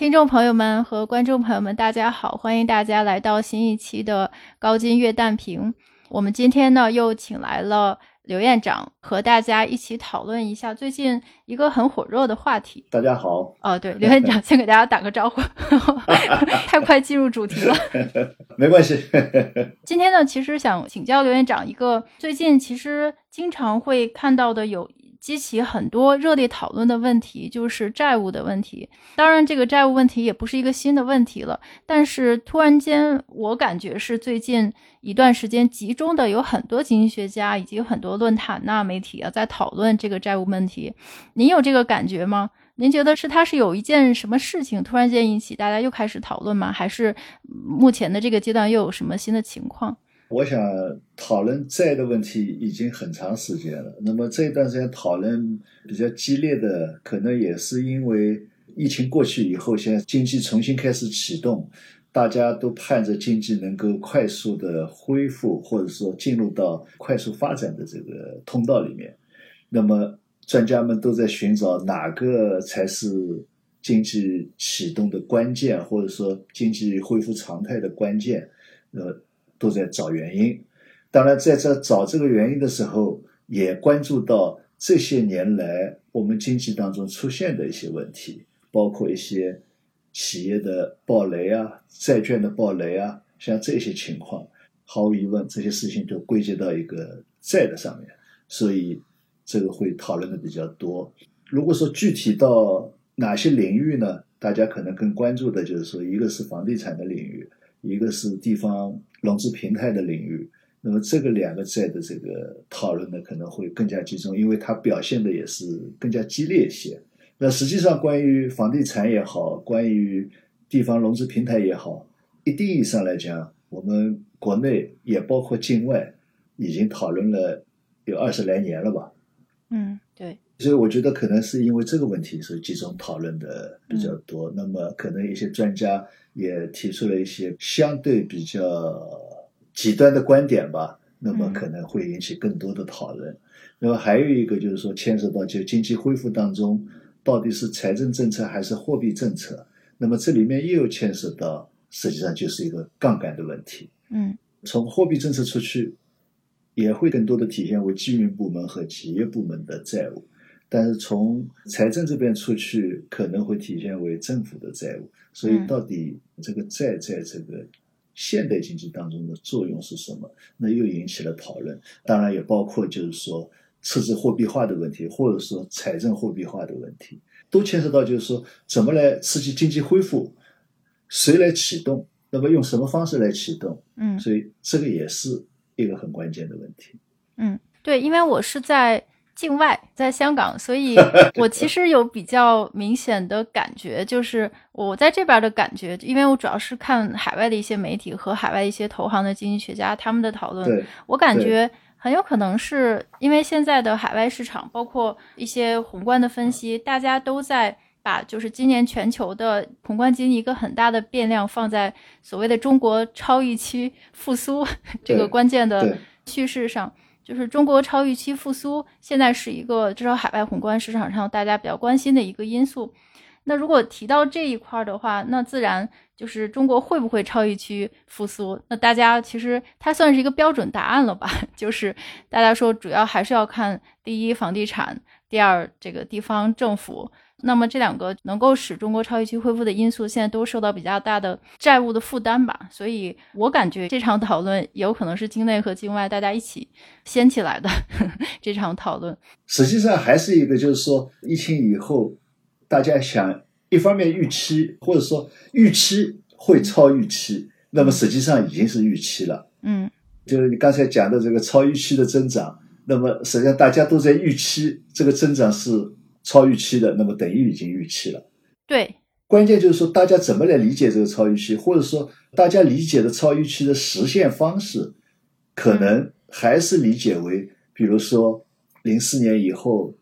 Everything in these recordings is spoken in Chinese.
听众朋友们和观众朋友们，大家好，欢迎大家来到新一期的高金月淡评。我们今天呢又请来了刘院长，和大家一起讨论一下最近一个很火热的话题。大家好，哦，对，刘院长先给大家打个招呼，太快进入主题了。没关系。今天呢，其实想请教刘院长一个最近其实经常会看到的有。激起很多热烈讨论的问题就是债务的问题。当然，这个债务问题也不是一个新的问题了。但是突然间，我感觉是最近一段时间集中的有很多经济学家以及很多论坛呐、媒体啊在讨论这个债务问题。您有这个感觉吗？您觉得是它是有一件什么事情突然间引起大家又开始讨论吗？还是目前的这个阶段又有什么新的情况？我想讨论债的问题已经很长时间了。那么这段时间讨论比较激烈的，可能也是因为疫情过去以后，现在经济重新开始启动，大家都盼着经济能够快速的恢复，或者说进入到快速发展的这个通道里面。那么专家们都在寻找哪个才是经济启动的关键，或者说经济恢复常态的关键。呃。都在找原因，当然在这找这个原因的时候，也关注到这些年来我们经济当中出现的一些问题，包括一些企业的暴雷啊、债券的暴雷啊，像这些情况，毫无疑问，这些事情都归结到一个债的上面，所以这个会讨论的比较多。如果说具体到哪些领域呢？大家可能更关注的就是说，一个是房地产的领域。一个是地方融资平台的领域，那么这个两个债的这个讨论呢，可能会更加集中，因为它表现的也是更加激烈一些。那实际上，关于房地产也好，关于地方融资平台也好，一定意义上来讲，我们国内也包括境外，已经讨论了有二十来年了吧？嗯，所以我觉得可能是因为这个问题是集中讨论的比较多。那么可能一些专家也提出了一些相对比较极端的观点吧。那么可能会引起更多的讨论。那么还有一个就是说牵涉到就经济恢复当中到底是财政政策还是货币政策。那么这里面又牵涉到实际上就是一个杠杆的问题。嗯，从货币政策出去也会更多的体现为居民部门和企业部门的债务。但是从财政这边出去，可能会体现为政府的债务。所以，到底这个债在这个现代经济当中的作用是什么？那又引起了讨论。当然，也包括就是说，赤字货币化的问题，或者说财政货币化的问题，都牵涉到就是说，怎么来刺激经济恢复，谁来启动？那么用什么方式来启动？嗯，所以这个也是一个很关键的问题。嗯，对，因为我是在。境外在香港，所以 我其实有比较明显的感觉，就是我在这边的感觉，因为我主要是看海外的一些媒体和海外一些投行的经济学家他们的讨论，我感觉很有可能是因为现在的海外市场，包括一些宏观的分析，大家都在把就是今年全球的宏观经济一个很大的变量放在所谓的中国超预期复苏 这个关键的趋势上。就是中国超预期复苏，现在是一个至少海外宏观市场上大家比较关心的一个因素。那如果提到这一块的话，那自然就是中国会不会超预期复苏？那大家其实它算是一个标准答案了吧？就是大家说主要还是要看第一房地产，第二这个地方政府。那么这两个能够使中国超预期恢复的因素，现在都受到比较大的债务的负担吧。所以我感觉这场讨论有可能是境内和境外大家一起掀起来的 这场讨论。实际上还是一个，就是说疫情以后，大家想一方面预期，或者说预期会超预期，那么实际上已经是预期了。嗯，就是你刚才讲的这个超预期的增长，那么实际上大家都在预期这个增长是。超预期的，那么等于已经预期了。对，关键就是说，大家怎么来理解这个超预期，或者说大家理解的超预期的实现方式，可能还是理解为，比如说零四年以后，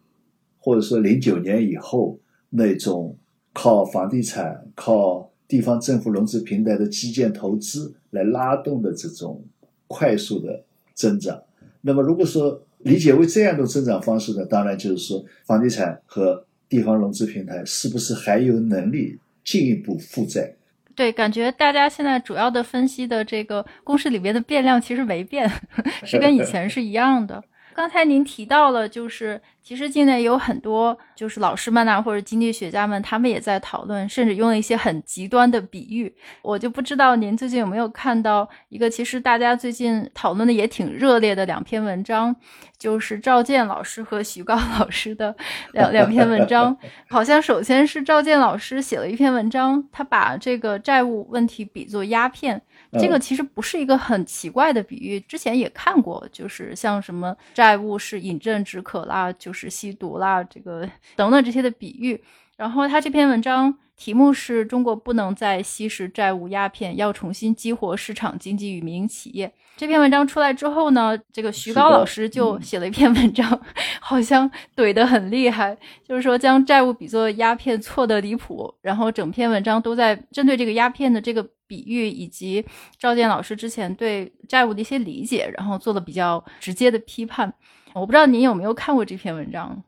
或者说零九年以后那种靠房地产、靠地方政府融资平台的基建投资来拉动的这种快速的增长。那么，如果说，理解为这样的增长方式呢？当然就是说，房地产和地方融资平台是不是还有能力进一步负债。对，感觉大家现在主要的分析的这个公式里边的变量其实没变，是跟以前是一样的。刚才您提到了，就是其实境内有很多就是老师们呐，或者经济学家们，他们也在讨论，甚至用了一些很极端的比喻。我就不知道您最近有没有看到一个，其实大家最近讨论的也挺热烈的两篇文章，就是赵健老师和徐高老师的两两篇文章。好像首先是赵健老师写了一篇文章，他把这个债务问题比作鸦片。这个其实不是一个很奇怪的比喻，之前也看过，就是像什么债务是饮鸩止渴啦，就是吸毒啦，这个 等等这些的比喻。然后他这篇文章题目是中国不能再吸食债务鸦片，要重新激活市场经济与民营企业。这篇文章出来之后呢，这个徐高老师就写了一篇文章，好像怼得很厉害，就是说将债务比作鸦片错得离谱。然后整篇文章都在针对这个鸦片的这个比喻，以及赵健老师之前对债务的一些理解，然后做了比较直接的批判。我不知道您有没有看过这篇文章。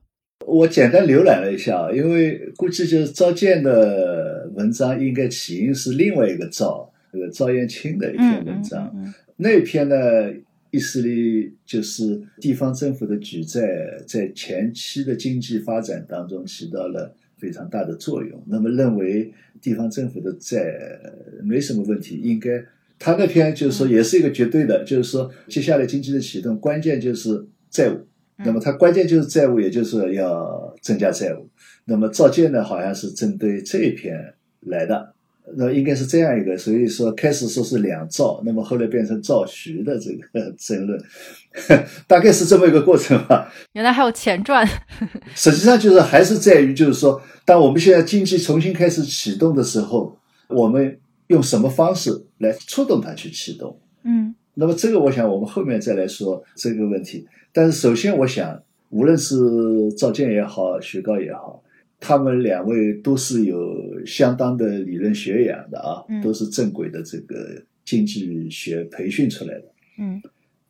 我简单浏览了一下，因为估计就是赵健的文章应该起因是另外一个赵，这个赵燕青的一篇文章。那篇呢，意思里就是地方政府的举债在前期的经济发展当中起到了非常大的作用。那么认为地方政府的债没什么问题，应该他那篇就是说也是一个绝对的，就是说接下来经济的启动关键就是债务。那么它关键就是债务，也就是要增加债务。那么赵建呢，好像是针对这一篇来的，那应该是这样一个。所以说开始说是两赵，那么后来变成赵徐的这个 争论，大概是这么一个过程吧。原来还有前传。实际上就是还是在于，就是说，当我们现在经济重新开始启动的时候，我们用什么方式来触动它去启动？嗯。那么这个，我想我们后面再来说这个问题。但是首先，我想，无论是赵建也好，徐高也好，他们两位都是有相当的理论学养的啊，都是正规的这个经济学培训出来的。嗯，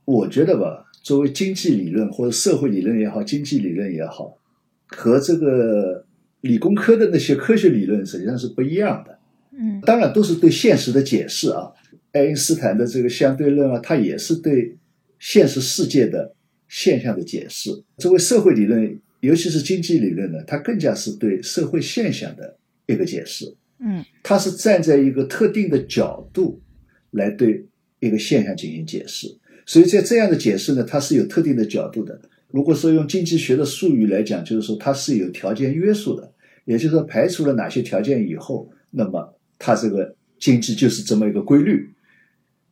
我觉得吧，作为经济理论或者社会理论也好，经济理论也好，和这个理工科的那些科学理论实际上是不一样的。嗯，当然都是对现实的解释啊。爱因斯坦的这个相对论啊，它也是对现实世界的。现象的解释，作为社会理论，尤其是经济理论呢，它更加是对社会现象的一个解释。嗯，它是站在一个特定的角度来对一个现象进行解释。所以在这样的解释呢，它是有特定的角度的。如果说用经济学的术语来讲，就是说它是有条件约束的，也就是说排除了哪些条件以后，那么它这个经济就是这么一个规律。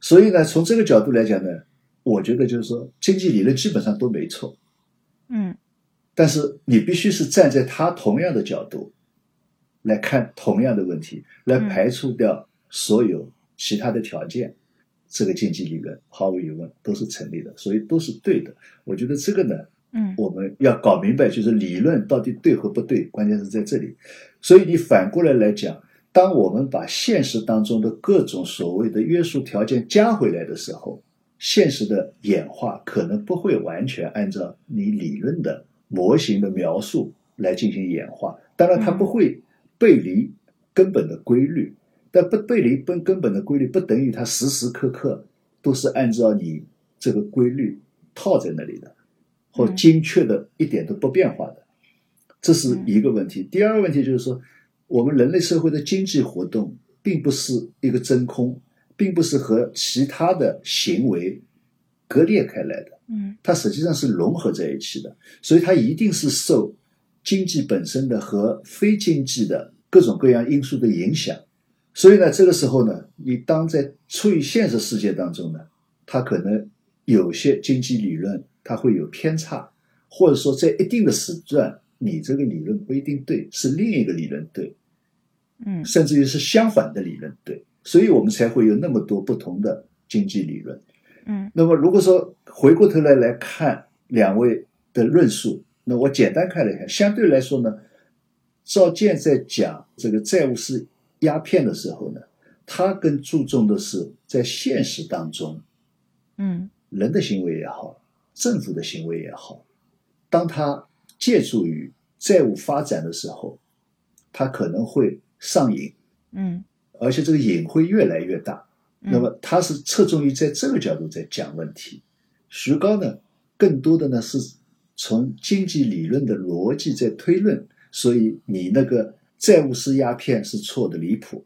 所以呢，从这个角度来讲呢。我觉得就是说，经济理论基本上都没错，嗯，但是你必须是站在他同样的角度来看同样的问题，来排除掉所有其他的条件，这个经济理论毫无疑问都是成立的，所以都是对的。我觉得这个呢，嗯，我们要搞明白，就是理论到底对和不对，关键是在这里。所以你反过来来讲，当我们把现实当中的各种所谓的约束条件加回来的时候，现实的演化可能不会完全按照你理论的模型的描述来进行演化，当然它不会背离根本的规律，但不背离根根本的规律不等于它时时刻刻都是按照你这个规律套在那里的，或精确的一点都不变化的，这是一个问题。第二个问题就是说，我们人类社会的经济活动并不是一个真空。并不是和其他的行为割裂开来的，嗯，它实际上是融合在一起的，所以它一定是受经济本身的和非经济的各种各样因素的影响。所以呢，这个时候呢，你当在处于现实世界当中呢，它可能有些经济理论它会有偏差，或者说在一定的时段，你这个理论不一定对，是另一个理论对，嗯，甚至于是相反的理论对。所以我们才会有那么多不同的经济理论，嗯，那么如果说回过头来来看两位的论述，那我简单看了一下，相对来说呢，赵建在讲这个债务是鸦片的时候呢，他更注重的是在现实当中，嗯，人的行为也好，政府的行为也好，当他借助于债务发展的时候，他可能会上瘾。嗯而且这个瘾会越来越大。嗯那么他是侧重于在这个角度在讲问题。徐高呢，更多的呢是从经济理论的逻辑在推论，所以你那个债务式鸦片是错的离谱。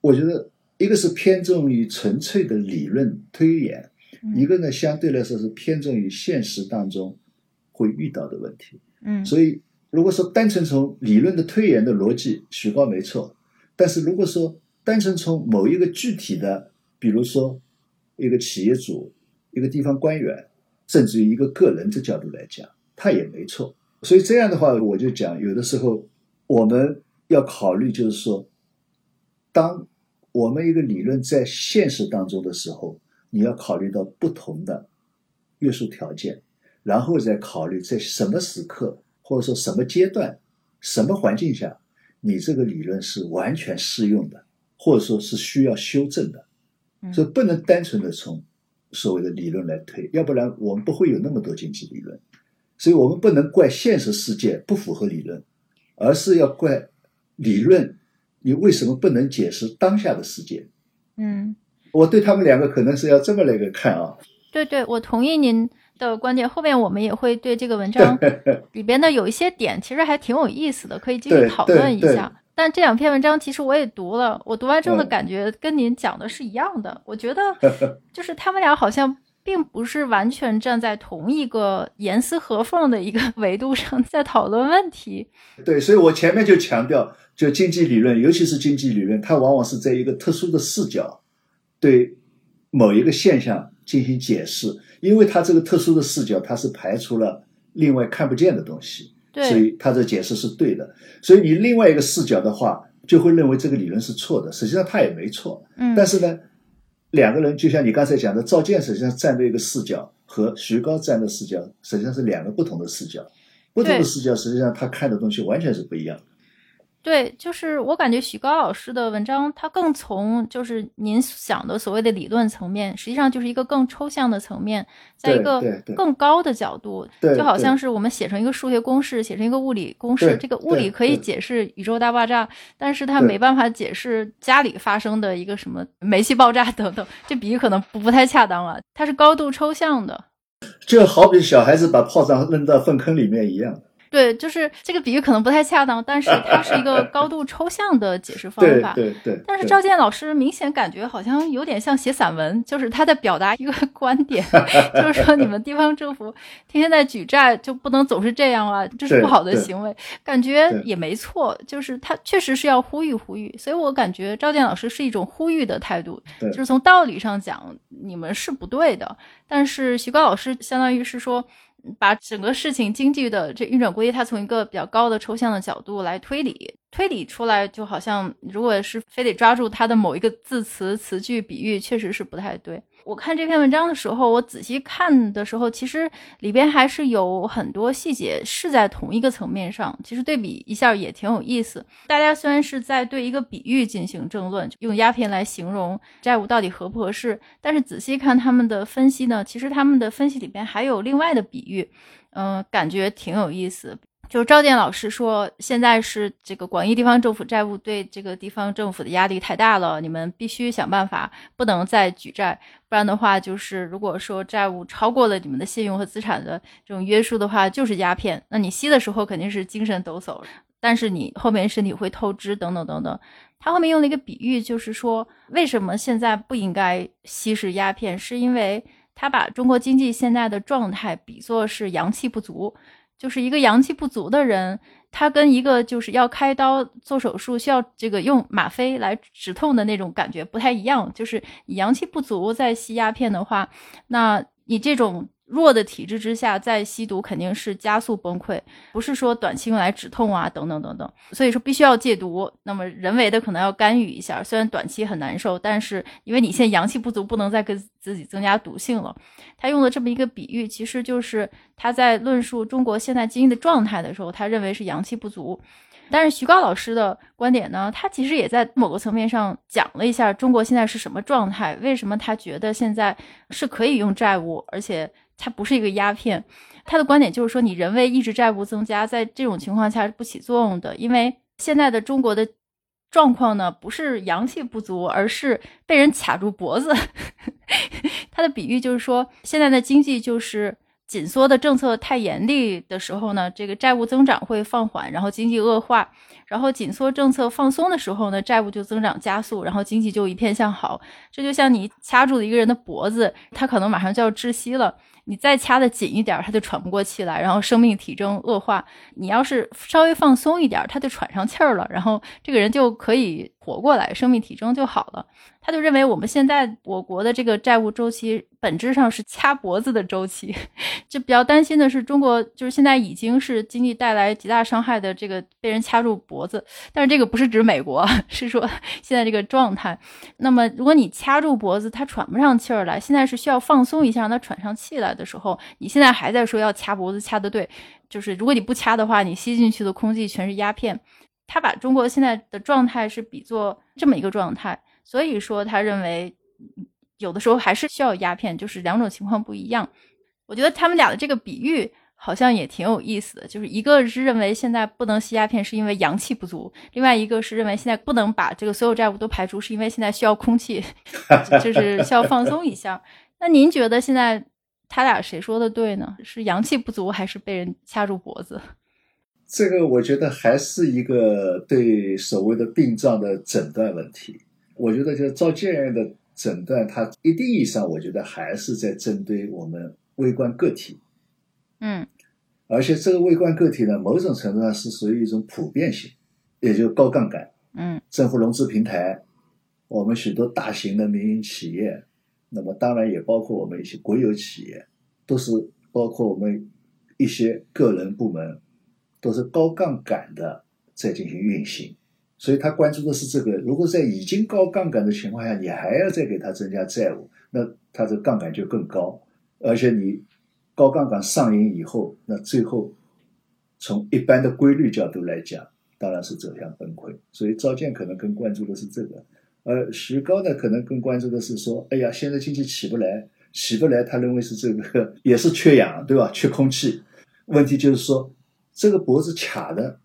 我觉得一个是偏重于纯粹的理论推演，嗯一个呢相对来说是偏重于现实当中会遇到的问题。嗯所以，如果说单纯从理论的推演的逻辑，徐高没错。但是如果说单纯从某一个具体的，比如说一个企业主、一个地方官员，甚至于一个个人的角度来讲，他也没错。所以这样的话，我就讲，有的时候我们要考虑，就是说，当我们一个理论在现实当中的时候，你要考虑到不同的约束条件。然后再考虑在什么时刻或者说什么阶段、什么环境下，你这个理论是完全适用的，或者说是需要修正的。嗯所以不能单纯的从所谓的理论来推，要不然我们不会有那么多经济理论。所以我们不能怪现实世界不符合理论，而是要怪理论你为什么不能解释当下的世界。嗯，我对他们两个可能是要这么来个看啊。对对，我同意您的观点。后面我们也会对这个文章 里边的有一些点，其实还挺有意思的，可以继续讨论一对下。但这两篇文章其实我也读了，我读完之后的嗯感觉跟您讲的是一样的。我觉得 就是他们俩好像并不是完全站在同一个严丝合缝的一个 维度上在讨论问题。对，所以我前面就强调，就经济理论，尤其是经济理论，它往往是在一个特殊的视角对某一个现象进行解释，因为它这个特殊的视角，它是排除了另外看不见的东西，所，以他的解释是对的。所以你另外一个视角的话，就会认为这个理论是错的，实际上他也没错。嗯，但是呢，两个人就像你刚才讲的，赵健实际上站的一个视角和徐高站的视角，实际上是两个不同的视角。不同的视角，实际上他看的东西完全是不一样的。对，就是我感觉许高老师的文章，他更从就是您想的所谓的理论层面，实际上就是一个更抽象的层面，在一个更高的角度，就好像是我们写成一个数学公式，写成一个物理公式，这个物理可以解释宇宙大爆炸，但是它没办法解释家里发生的一个什么煤气爆炸等等，这比喻可能不不太恰当了，它是高度抽象的。就好比小孩子把炮仗扔到粪坑里面一样。对，就是这个比喻可能不太恰当，但是它是一个高度抽象的解释方对法。对对。对但是赵健老师明显感觉好像有点像写散文，就是他在表达一个 观点，就是说你们地方政府天天在举债，就不能总是这样啊，这是不好的行为。感觉也没错，就是他确实是要呼吁呼吁，所以我感觉赵健老师是一种呼吁的态度，就是从道理上讲你们是不对的，但是徐高老师相当于是说。把整个事情经济的这运转规律，它从一个比较高的抽象的角度来推理，推理出来就好像，如果是非得抓住它的某一个字词、词句、比喻，确实是不太对。我看这篇文章的时候，我仔细看的时候，其实里边还是有很多细节是在同一个层面上，其实对比一下也挺有意思。大家虽然是在对一个比喻进行争论，用鸦片来形容债务到底合不合适，但是仔细看他们的分析呢，其实他们的分析里边还有另外的比喻，嗯、感觉挺有意思。就是赵健老师说，现在是这个广义地方政府债务对这个地方政府的压力太大了，你们必须想办法，不能再举债，不然的话，就是如果说债务超过了你们的信用和资产的这种约束的话，就是鸦片。那你吸的时候肯定是精神抖擞，但是你后面身体会透支，等等等等。他后面用了一个比喻，就是说为什么现在不应该吸食鸦片，是因为他把中国经济现在的状态比作是阳气不足。就是一个阳气不足的人，他跟一个就是要开刀做手术需要这个用吗啡来止痛的那种感觉不太一样。就是阳气不足再吸鸦片的话，那你这种弱的体质之下再吸毒肯定是加速崩溃，不是说短期用来止痛啊等等等等。所以说必须要戒毒，那么人为的可能要干预一下，虽然短期很难受，但是因为你现在阳气不足，不能再给自己增加毒性了。他用的这么一个比喻，其实就是他在论述中国现在经济的状态的时候，他认为是阳气不足。但是徐高老师的观点呢，他其实也在某个层面上讲了一下中国现在是什么状态，为什么他觉得现在是可以用债务，而且它不是一个鸦片。他的观点就是说，你人为抑制债务增加，在这种情况下是不起作用的，因为现在的中国的状况呢，不是阳气不足，而是被人卡住脖子。他的比喻就是说，现在的经济就是紧缩的政策太严厉的时候呢，这个债务增长会放缓，然后经济恶化；然后紧缩政策放松的时候呢，债务就增长加速，然后经济就一片向好。这就像你掐住了一个人的脖子，他可能马上就要窒息了。你再掐的紧一点，他就喘不过气来，然后生命体征恶化。你要是稍微放松一点，他就喘上气儿了，然后这个人就可以活过来，生命体征就好了。他就认为我们现在我国的这个债务周期本质上是掐脖子的周期，就比较担心的是中国就是现在已经是经济带来极大伤害的这个被人掐住脖子，但是这个不是指美国，是说现在这个状态。那么如果你掐住脖子，他喘不上气儿来，现在是需要放松一下让他喘上气来的时候，你现在还在说要掐脖子掐的对，就是如果你不掐的话，你吸进去的空气全是鸦片。他把中国现在的状态是比作这么一个状态。所以说，他认为有的时候还是需要鸦片，就是两种情况不一样。我觉得他们俩的这个比喻好像也挺有意思的，就是一个是认为现在不能吸鸦片是因为阳气不足，另外一个是认为现在不能把这个所有债务都排除，是因为现在需要空气，就是需要放松一下。那您觉得现在他俩谁说的对呢？是阳气不足，还是被人掐住脖子？这个我觉得还是一个对所谓的病状的诊断问题。我觉得，就赵建仁的诊断，它一定意义上，我觉得还是在针对我们微观个体。嗯，而且这个微观个体呢，某种程度上是属于一种普遍性，也就高杠杆。嗯，政府融资平台，我们许多大型的民营企业，那么当然也包括我们一些国有企业，都是包括我们一些个人部门，都是高杠杆的在进行运行。所以他关注的是这个。如果在已经高杠杆的情况下，你还要再给他增加债务，那他的杠杆就更高。而且你高杠杆上瘾以后，那最后从一般的规律角度来讲，当然是走向崩溃。所以赵建可能更关注的是这个，而徐高呢，可能更关注的是说：哎呀，现在经济起不来，起不来，他认为是这个也是缺氧，对吧？缺空气。问题就是说，这个脖子卡的。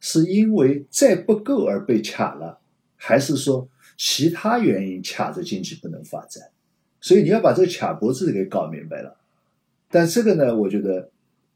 是因为债不够而被卡了，还是说其他原因卡着经济不能发展？所以你要把这个卡脖子给搞明白了。但这个呢，我觉得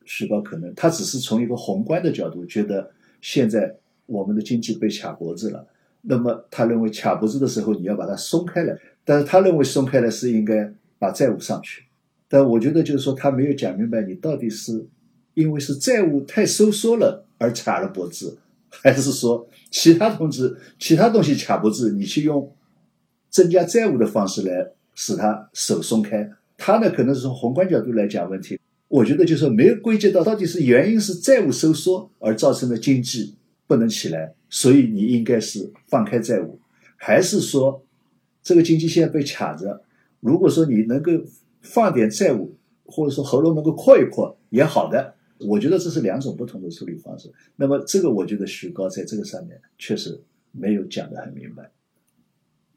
徐高可能他只是从一个宏观的角度觉得现在我们的经济被卡脖子了，那么他认为卡脖子的时候你要把它松开来，但是他认为松开来是应该把债务上去。但我觉得就是说他没有讲明白你到底是因为是债务太收缩了。而卡了脖子，还是说其他东西、其他东西卡脖子？你去用增加债务的方式来使他手松开？他呢，可能是从宏观角度来讲问题。我觉得就是没有归结到到底是原因是债务收缩而造成的经济不能起来，所以你应该是放开债务，还是说这个经济现在被卡着？如果说你能够放点债务，或者说喉咙能够扩一扩，也好的。我觉得这是两种不同的处理方式。那么，这个我觉得徐高在这个上面确实没有讲得很明白。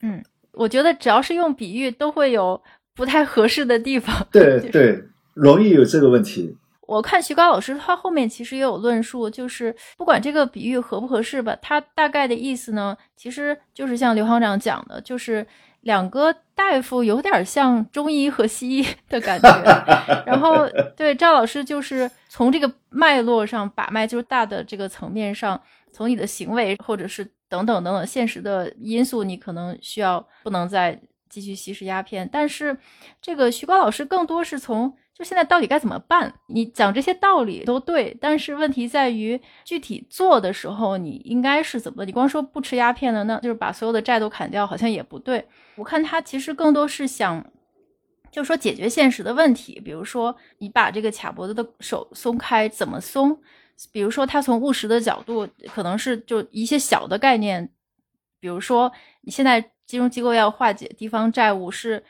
嗯，我觉得只要是用比喻，都会有不太合适的地方。对对，容易有这个问题。我看徐高老师他后面其实也有论述，就是不管这个比喻合不合适吧，他大概的意思呢，其实就是像刘行长讲的，就是。两个大夫有点像中医和西医的感觉，然后对赵老师就是从这个脉络上把脉，就是大的这个层面上，从你的行为或者是等等等等现实的因素，你可能需要不能再继续吸食鸦片，但是这个徐高老师更多是从。就现在到底该怎么办？你讲这些道理都对，但是问题在于具体做的时候，你应该是怎么？你光说不吃鸦片了，那就是把所有的债都砍掉，好像也不对。我看他其实更多是想，就说解决现实的问题，比如说你把这个卡脖子的手松开，怎么松？比如说他从务实的角度，可能是就一些小的概念，比如说你现在金融机构要化解地方债务是。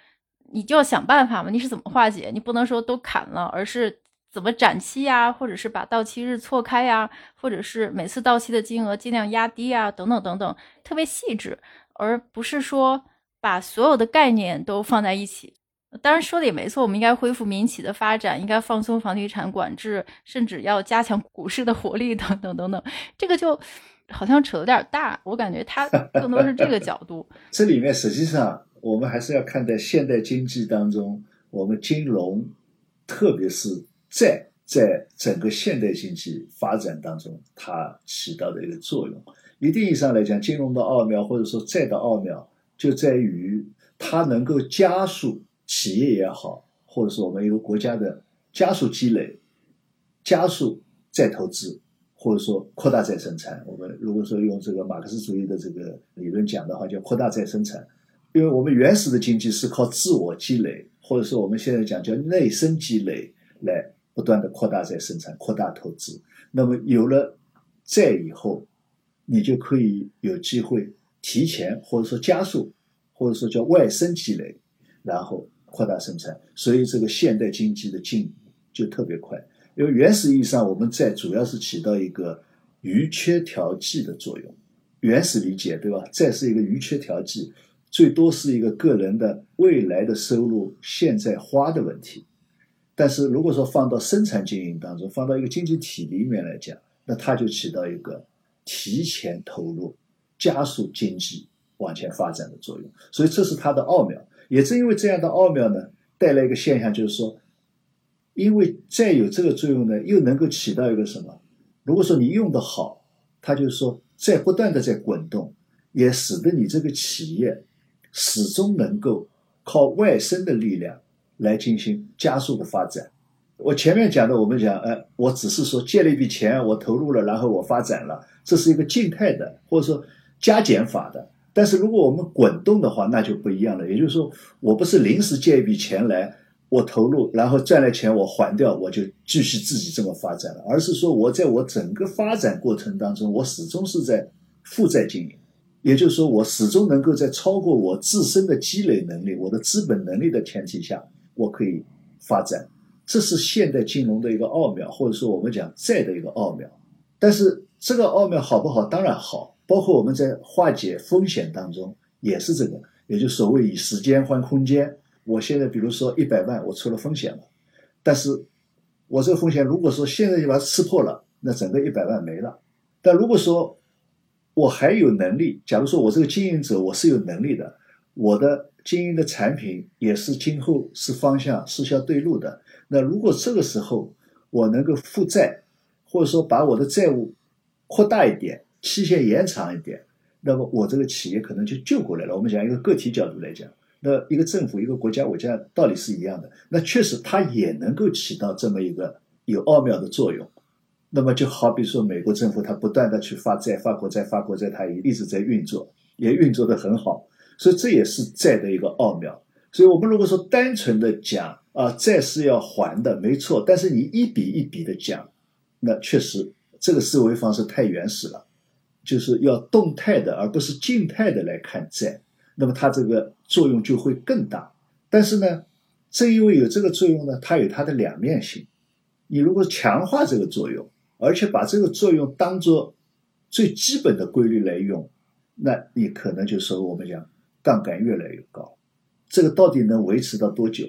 你就要想办法嘛，你是怎么化解？你不能说都砍了，而是怎么展期呀，或者是把到期日错开呀，或者是每次到期的金额尽量压低啊，等等等等，特别细致，而不是说把所有的概念都放在一起。当然说的也没错，我们应该恢复民企的发展，应该放松房地产管制，甚至要加强股市的活力，等等等等。这个就好像扯有点大。我感觉他更多是这个角度。这里面实际上我们还是要看待现代经济当中，我们金融，特别是债，在整个现代经济发展当中，它起到的一个作用。一定意义上来讲，金融的奥妙或者说债的奥妙，就在于它能够加速企业也好，或者说我们一个国家的加速积累。加速再投资，或者说扩大再生产。我们如果说用这个马克思主义的这个理论讲的话，叫扩大再生产。因为我们原始的经济是靠自我积累，或者说我们现在讲叫内生积累，来不断的扩大再生产、扩大投资。那么有了债以后，你就可以有机会提前或者说加速，或者说叫外生积累，然后扩大生产。所以这个现代经济的进就特别快。因为原始意义上，我们债主要是起到一个余缺调剂的作用。原始理解，对吧？债是一个余缺调剂，最多是一个个人的未来的收入现在花的问题。但是如果说放到生产经营当中，放到一个经济体里面来讲，那它就起到一个提前投入、加速经济往前发展的作用。所以这是它的奥妙。也正因为这样的奥妙呢，带来一个现象，就是说。因为再有这个作用呢，又能够起到一个什么？如果说你用的好，它就是说在不断的在滚动，也使得你这个企业始终能够靠外生的力量来进行加速的发展。我前面讲的，我们讲，哎，我只是说借了一笔钱，我投入了，然后我发展了，这是一个静态的或者说加减法的。但是如果我们滚动的话，那就不一样了。也就是说，我不是临时借一笔钱来。我投入，然后赚了钱我还掉，我就继续自己这么发展了。而是说我在我整个发展过程当中，我始终是在负债经营，也就是说，我始终能够在超过我自身的积累能力、我的资本能力的前提下，我可以发展。这是现代金融的一个奥妙，或者说我们讲债的一个奥妙。但是这个奥妙好不好？当然好。包括我们在化解风险当中也是这个，也就所谓以时间换空间。我现在比如说一百万，我出了风险了，但是我这个风险如果说现在就把它吃破了，那整个一百万没了。但如果说我还有能力，假如说我这个经营者我是有能力的，我的经营的产品也是今后是方向是相对路的，那如果这个时候我能够负债，或者说把我的债务扩大一点，期限延长一点，那么我这个企业可能就救过来了。我们讲一个个体角度来讲。那一个政府、一个国家，我讲道理是一样的。那确实，它也能够起到这么一个有奥妙的作用。那么，就好比说，美国政府它不断的去发债、发国债、发国债，它也一直在运作，也运作的很好。所以，这也是债的一个奥妙。所以我们如果说单纯的讲啊，债是要还的，没错。但是你一笔一笔的讲，那确实这个思维方式太原始了，就是要动态的，而不是静态的来看债。那么它这个作用就会更大，但是呢，正因为有这个作用呢，它有它的两面性。你如果强化这个作用，而且把这个作用当做最基本的规律来用，那你可能就说我们讲杠杆越来越高。这个到底能维持到多久？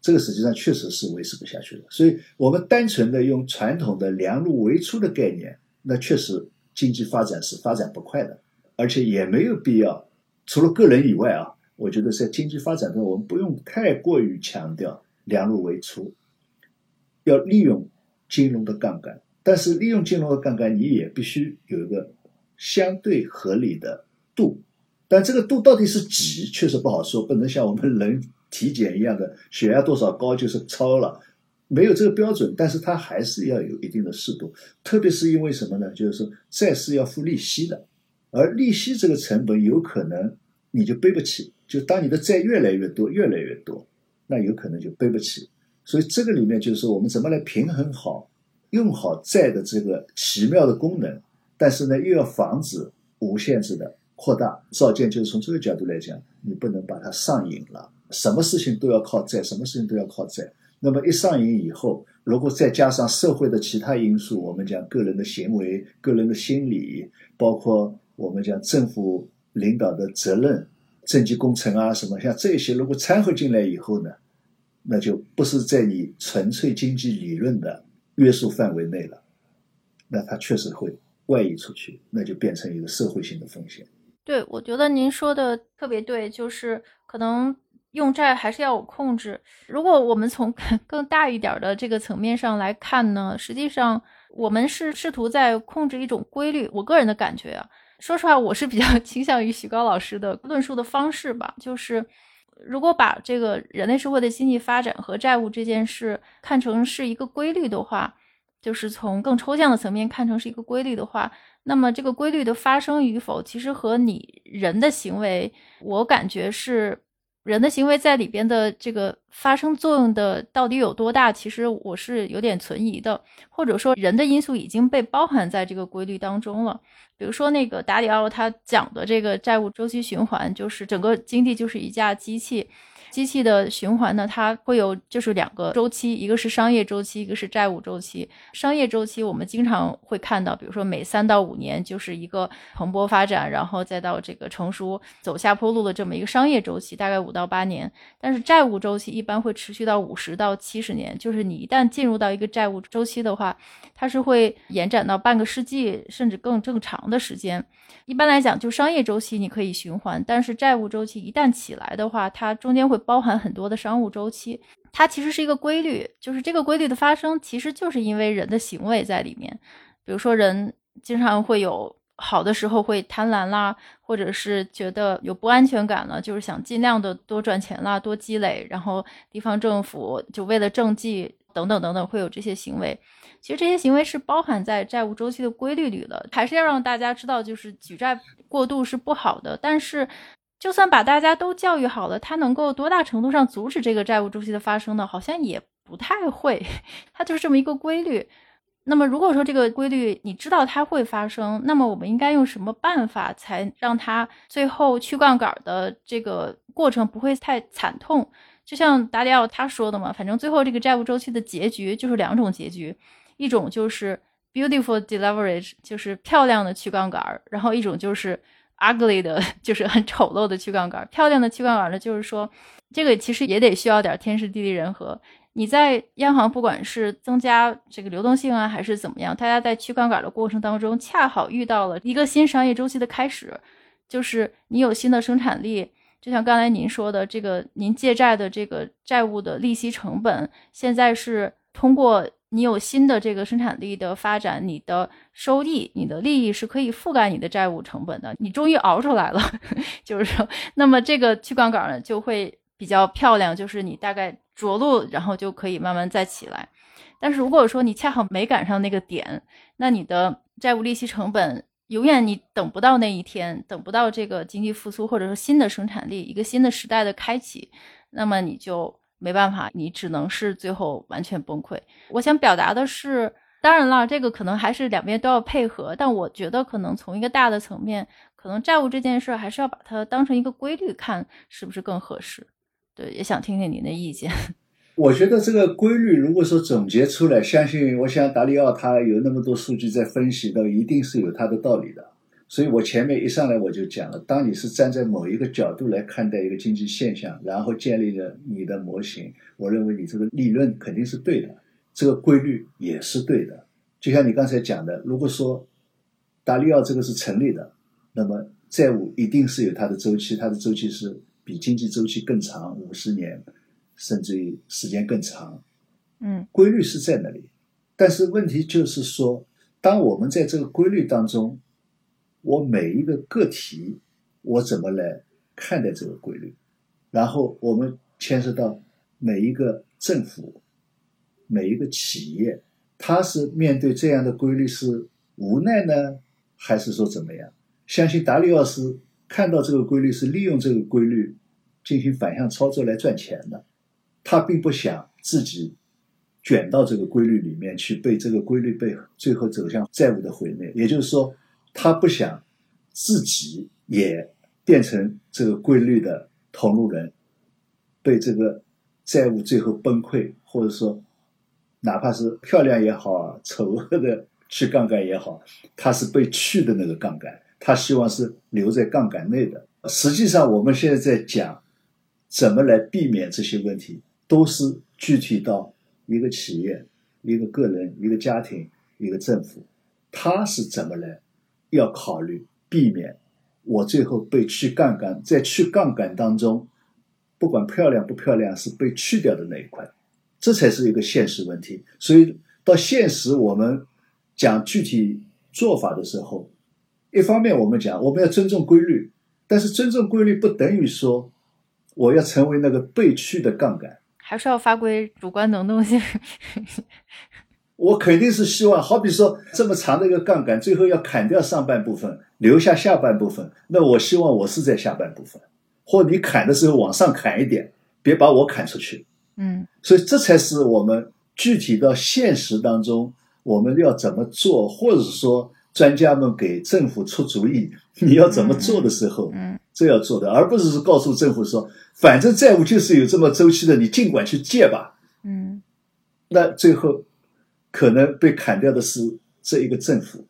这个实际上确实是维持不下去的。所以我们单纯的用传统的量入为出的概念，那确实经济发展是发展不快的，而且也没有必要。除了个人以外啊，我觉得在经济发展中，我们不用太过于强调量入为出，要利用金融的杠杆。但是利用金融的杠杆，你也必须有一个相对合理的度。但这个度到底是几，确实不好说，不能像我们人体检一样的血压多少高就是超了，没有这个标准。但是它还是要有一定的适度，特别是因为什么呢？就是说债是要付利息的。而利息这个成本有可能你就背不起，就当你的债越来越多、越来越多，那有可能就背不起。所以这个里面就是说，我们怎么来平衡好、用好债的这个奇妙的功能，但是呢，又要防止无限制的扩大。造建就是从这个角度来讲，你不能把它上瘾了，什么事情都要靠债，什么事情都要靠债。那么一上瘾以后，如果再加上社会的其他因素，我们讲个人的行为、个人的心理，包括。我们讲政府领导的责任、政绩工程啊，什么像这些，如果掺和进来以后呢，那就不是在你纯粹经济理论的约束范围内了，那它确实会外溢出去，那就变成一个社会性的风险。对，我觉得您说的特别对，就是可能用债还是要有控制。如果我们从 更大一点的这个层面上来看呢，实际上我们是试图在控制一种规律。我个人的感觉啊，说实话，我是比较倾向于许高老师的论述的方式吧，就是如果把这个人类社会的经济发展和债务这件事看成是一个规律的话。就是从更抽象的层面看成是一个规律的话，那么这个规律的发生与否，其实和你人的行为，我感觉是人的行为在里边的这个发生作用的到底有多大，其实我是有点存疑的，或者说人的因素已经被包含在这个规律当中了。比如说那个达里奥他讲的这个债务周期循环，就是整个经济就是一架机器。机器的循环呢，它会有就是两个周期，一个是商业周期，一个是债务周期。商业周期我们经常会看到，比如说每三到五年就是一个蓬勃发展，然后再到这个成熟走下坡路的这么一个商业周期，大概五到八年。但是债务周期一般会持续到五十到七十年，就是你一旦进入到一个债务周期的话，它是会延展到半个世纪甚至更更长的时间。一般来讲，就商业周期你可以循环，但是债务周期一旦起来的话，它中间会包含很多的商务周期。它其实是一个规律，就是这个规律的发生，其实就是因为人的行为在里面。比如说，人经常会有好的时候会贪婪啦，或者是觉得有不安全感了，就是想尽量的多赚钱啦，多积累。然后地方政府就为了政绩等等等等，会有这些行为。其实这些行为是包含在债务周期的规律里的，还是要让大家知道，就是举债过度是不好的。但是，就算把大家都教育好了，它能够多大程度上阻止这个债务周期的发生呢？好像也不太会。它就是这么一个规律。那么，如果说这个规律你知道它会发生，那么我们应该用什么办法才让它最后去杠杆的这个过程不会太惨痛？就像达里奥他说的嘛，反正最后这个债务周期的结局就是两种结局。一种就是 beautiful deleverage，就是漂亮的去杠杆，然后一种就是 ugly 的，就是很丑陋的去杠杆。漂亮的去杠杆呢，就是说这个其实也得需要点天时地利人和。你在央行不管是增加这个流动性啊，还是怎么样，大家在去杠杆的过程当中，恰好遇到了一个新商业周期的开始，就是你有新的生产力，就像刚才您说的，这个您借债的这个债务的利息成本，现在是通过。你有新的这个生产力的发展，你的收益、你的利益是可以覆盖你的债务成本的。你终于熬出来了，就是说，那么这个去杠杆呢就会比较漂亮，就是你大概着陆，然后就可以慢慢再起来。但是如果说你恰好没赶上那个点，那你的债务利息成本永远你等不到那一天，等不到这个经济复苏或者说新的生产力一个新的时代的开启，那么你就。没办法，你只能是最后完全崩溃。我想表达的是，当然了，这个可能还是两边都要配合。但我觉得，可能从一个大的层面，可能债务这件事还是要把它当成一个规律看，是不是更合适？对，也想听听您的意见。我觉得这个规律，如果说总结出来，相信我想达里奥他有那么多数据在分析，的，一定是有他的道理的。所以我前面一上来我就讲了，当你是站在某一个角度来看待一个经济现象，然后建立了你的模型，我认为你这个理论肯定是对的，这个规律也是对的。就像你刚才讲的，如果说达利奥这个是成立的，那么债务一定是有它的周期，它的周期是比经济周期更长，五十年，甚至于时间更长。嗯，规律是在那里，但是问题就是说，当我们在这个规律当中。我每一个个体，我怎么来看待这个规律？然后我们牵涉到每一个政府、每一个企业，它是面对这样的规律是无奈呢，还是说怎么样？相信达利奥斯看到这个规律是利用这个规律进行反向操作来赚钱的，他并不想自己卷到这个规律里面去，被这个规律被最后走向债务的毁灭。也就是说。他不想自己也变成这个规律的同路人，被这个债务最后崩溃，或者说哪怕是漂亮也好，丑恶的去杠杆也好，他是被去的那个杠杆，他希望是留在杠杆内的。实际上，我们现在在讲怎么来避免这些问题，都是具体到一个企业、一个个人、一个家庭、一个政府。他是怎么来要考虑避免我最后被去杠杆，在去杠杆当中，不管漂亮不漂亮，是被去掉的那一块，这才是一个现实问题。所以到现实，我们讲具体做法的时候，一方面我们讲我们要尊重规律，但是尊重规律不等于说我要成为那个被去的杠杆。还是要发挥主观能动性。我肯定是希望，好比说这么长的一个杠杆，最后要砍掉上半部分，留下下半部分。那我希望我是在下半部分，或你砍的时候往上砍一点，别把我砍出去。嗯，所以这才是我们具体到现实当中我们要怎么做，或者说专家们给政府出主意，你要怎么做的时候，嗯，这要做的，而不是告诉政府说。反正债务就是有这么周期的，你尽管去借吧。嗯，那最后可能被砍掉的是这一个政府，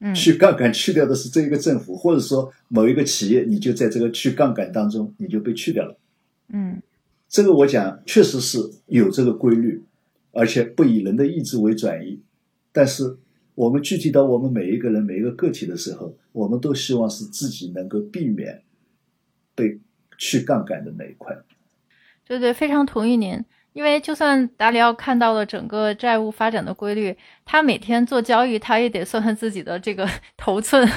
嗯，去杠杆去掉的是这一个政府，或者说某一个企业，你就在这个去杠杆当中，你就被去掉了。嗯，这个我讲确实是有这个规律，而且不以人的意志为转移。但是我们具体到我们每一个人、每一个个体的时候，我们都希望是自己能够避免被。去杠杆的那一块，对对，非常同意您。因为就算达里奥看到了整个债务发展的规律，他每天做交易，他也得算算自己的这个 头寸。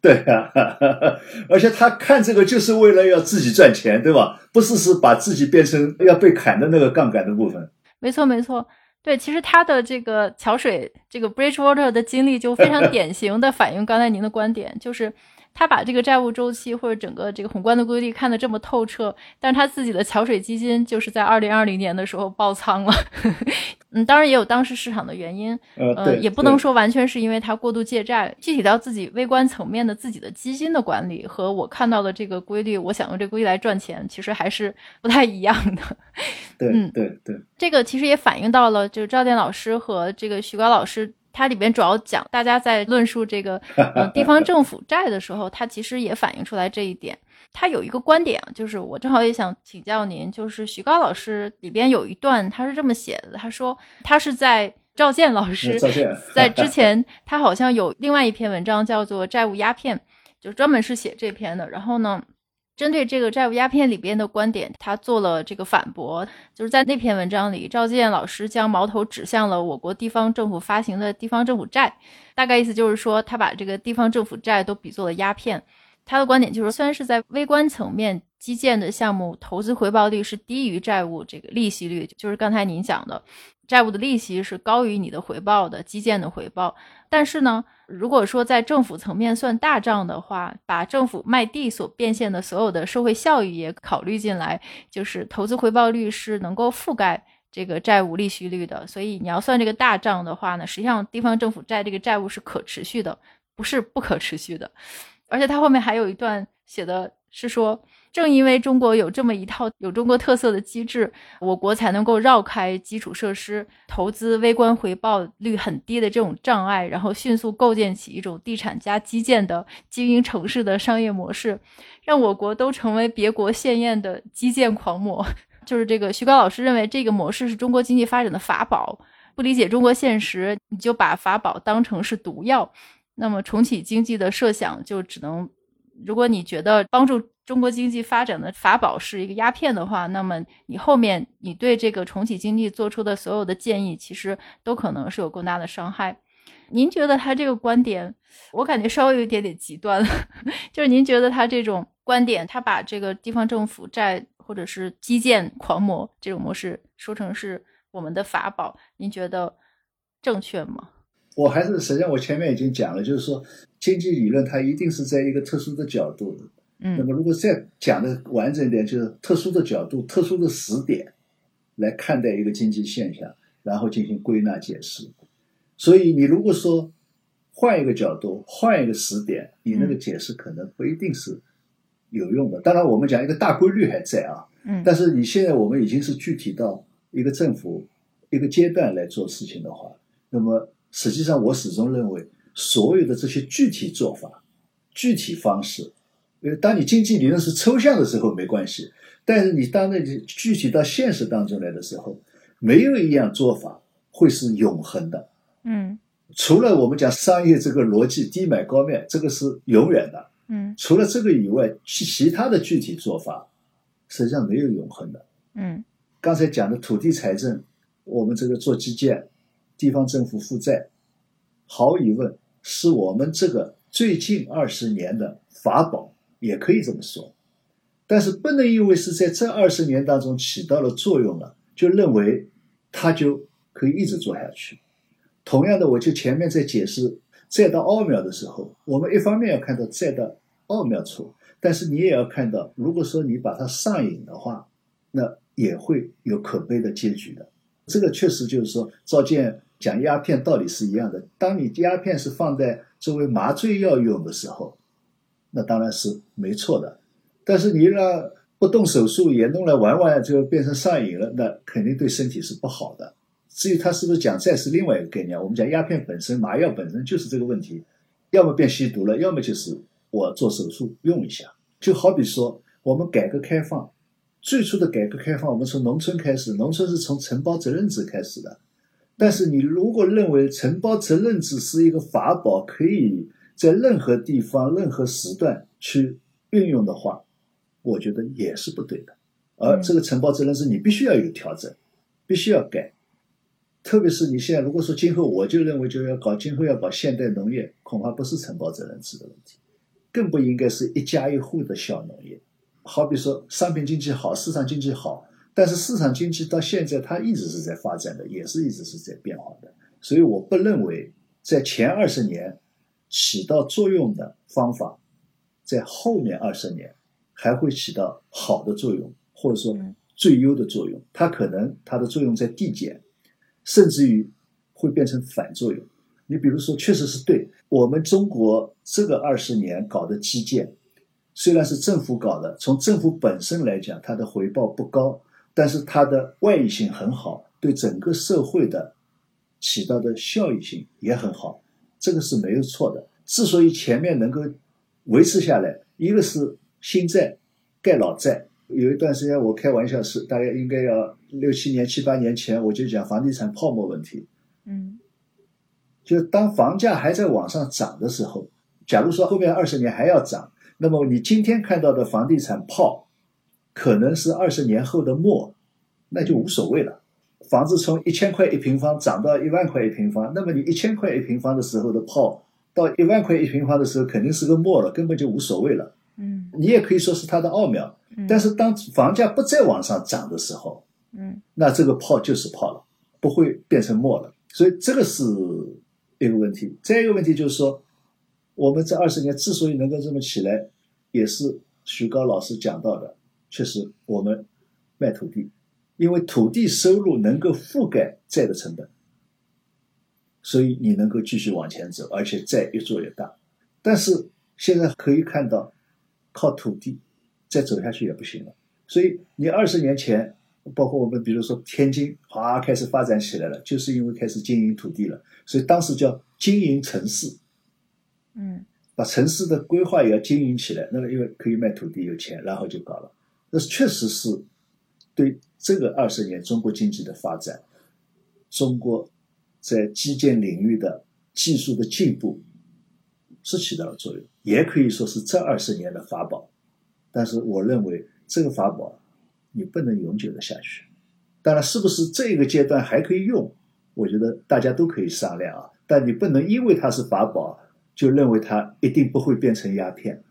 对啊，而且他看这个就是为了要自己赚钱，对吧？不是是把自己变成要被砍的那个杠杆的部分。没错，没错。对，其实他的这个桥水，这个 Bridgewater 的经历就非常 典型的反映刚才您的观点，就是。他把这个债务周期或者整个这个宏观的规律看得这么透彻，但是他自己的桥水基金就是在二零二零年的时候爆仓了。嗯，当然也有当时市场的原因，呃，也不能说完全是因为他过度借债。具体到自己微观层面的自己的基金的管理和我看到的这个规律，我想用这规律来赚钱，其实还是不太一样的。对，嗯，对对，这个其实也反映到了，就是赵电老师和这个徐高老师。它里边主要讲，大家在论述这个 呃地方政府债的时候，它其实也反映出来这一点。他有一个观点，就是我正好也想请教您，就是徐高老师里边有一段，他是这么写的，他说他是在赵健老师在之 前，他好像有另外一篇文章叫做《债务鸦片》，就专门是写这篇的。然后呢？针对这个债务鸦片里边的观点，他做了这个反驳，就是在那篇文章里，赵建老师将矛头指向了我国地方政府发行的地方政府债，大概意思就是说，他把这个地方政府债都比作了鸦片。他的观点就是，虽然是在微观层面，基建的项目投资回报率是低于债务这个利息率，就是刚才您讲的。债务的利息是高于你的回报的，基建的回报。但是呢，如果说在政府层面算大账的话，把政府卖地所变现的所有的社会效益也考虑进来，就是投资回报率是能够覆盖这个债务利息率的。所以你要算这个大账的话呢，实际上地方政府债这个债务是可持续的，不是不可持续的。而且它后面还有一段写的是说。正因为中国有这么一套有中国特色的机制，我国才能够绕开基础设施投资微观回报率很低的这种障碍，然后迅速构建起一种地产加基建的经营城市的商业模式，让我国都成为别国羡艳的基建狂魔。就是这个徐高老师认为这个模式是中国经济发展的法宝，不理解中国现实，你就把法宝当成是毒药，那么重启经济的设想就只能，如果你觉得帮助。中国经济发展的法宝是一个鸦片的话，那么你后面你对这个重启经济做出的所有的建议，其实都可能是有更大的伤害。您觉得他这个观点，我感觉稍微有一点点极端了，就是您觉得他这种观点，他把这个地方政府债或者是基建狂魔这种模式说成是我们的法宝，您觉得正确吗？我还是实际上我前面已经讲了，就是说经济理论它一定是在一个特殊的角度。嗯，那么如果再讲的完整一点，就是特殊的角度、特殊的时点来看待一个经济现象，然后进行归纳解释。所以你如果说换一个角度、换一个时点，你那个解释可能不一定是有用的。当然，我们讲一个大规律还在啊，嗯，但是你现在我们已经是具体到一个政府一个阶段来做事情的话，那么实际上我始终认为，所有的这些具体做法、具体方式。因为当你经济理论是抽象的时候没关系，但是你当那具体到现实当中来的时候，没有一样做法会是永恒的。嗯，除了我们讲商业这个逻辑低买高卖，这个是永远的。嗯除了这个以外，其其他的具体做法实际上没有永恒的。嗯刚才讲的土地财政，我们这个做基建，地方政府负债，毫无疑问是我们这个最近二十年的法宝，也可以这么说。但是不能因为是在这二十年当中起到了作用了，就认为它就可以一直做下去。同样的，我就前面在解释债的奥妙的时候，我们一方面要看到债的奥妙处，但是你也要看到，如果说你把它上瘾的话，那也会有可悲的结局的。这个确实就是说，赵建讲鸦片道理是一样的。当你鸦片是放在作为麻醉药用的时候，那当然是没错的。但是你让不动手术也弄来玩玩就变成上瘾了，那肯定对身体是不好的。至于他是不是讲债是另外一个概念。我们讲鸦片本身、麻药本身就是这个问题，要么变吸毒了，要么就是我做手术用一下。就好比说，我们改革开放最初的改革开放，我们从农村开始，农村是从承包责任制开始的。但是你如果认为承包责任制是一个法宝，可以在任何地方、任何时段去运用的话，我觉得也是不对的。而这个承包责任制，你必须要有调整，必须要改。特别是你现在如果说今后，我就认为就要搞今后要搞现代农业，恐怕不是承包责任制的问题，更不应该是一家一户的小农业。好比说商品经济好，市场经济好，但是市场经济到现在它一直是在发展的，也是一直是在变化的。所以我不认为在前二十年起到作用的方法，在后面二十年还会起到好的作用，或者说最优的作用。它可能它的作用在递减，甚至于会变成反作用。你比如说，确实是对我们中国这个二十年搞的基建。虽然是政府搞的，从政府本身来讲，它的回报不高，但是它的外溢性很好，对整个社会的起到的效益性也很好，这个是没有错的。之所以前面能够维持下来，一个是新债盖老债，有一段时间我开玩笑是大概应该要六七年、七八年前我就讲房地产泡沫问题，嗯，就当房价还在往上涨的时候，假如说后面二十年还要涨。那么你今天看到的房地产泡，可能是二十年后的末，那就无所谓了。房子从一千块一平方涨到一万块一平方，那么你一千块一平方的时候的泡，到一万块一平方的时候肯定是个末了，根本就无所谓了。嗯，你也可以说是它的奥妙。但是当房价不再往上涨的时候，嗯，那这个泡就是泡了，不会变成末了。所以这个是一个问题。再一个问题就是说。我们这二十年之所以能够这么起来，也是徐高老师讲到的，确实我们卖土地，因为土地收入能够覆盖债的成本，所以你能够继续往前走，而且债越做越大。但是现在可以看到，靠土地再走下去也不行了。所以你二十年前，包括我们比如说天津啊开始发展起来了，就是因为开始经营土地了，所以当时叫经营城市。嗯，把城市的规划也要经营起来，那么因为可以卖土地有钱，然后就搞了。那确实是对这个二十年中国经济的发展，中国在基建领域的技术的进步是起到了作用，也可以说是这二十年的法宝。但是我认为这个法宝你不能永久的下去。当然，是不是这个阶段还可以用，我觉得大家都可以商量啊。但你不能因为它是法宝。就认为它一定不会变成鸦片，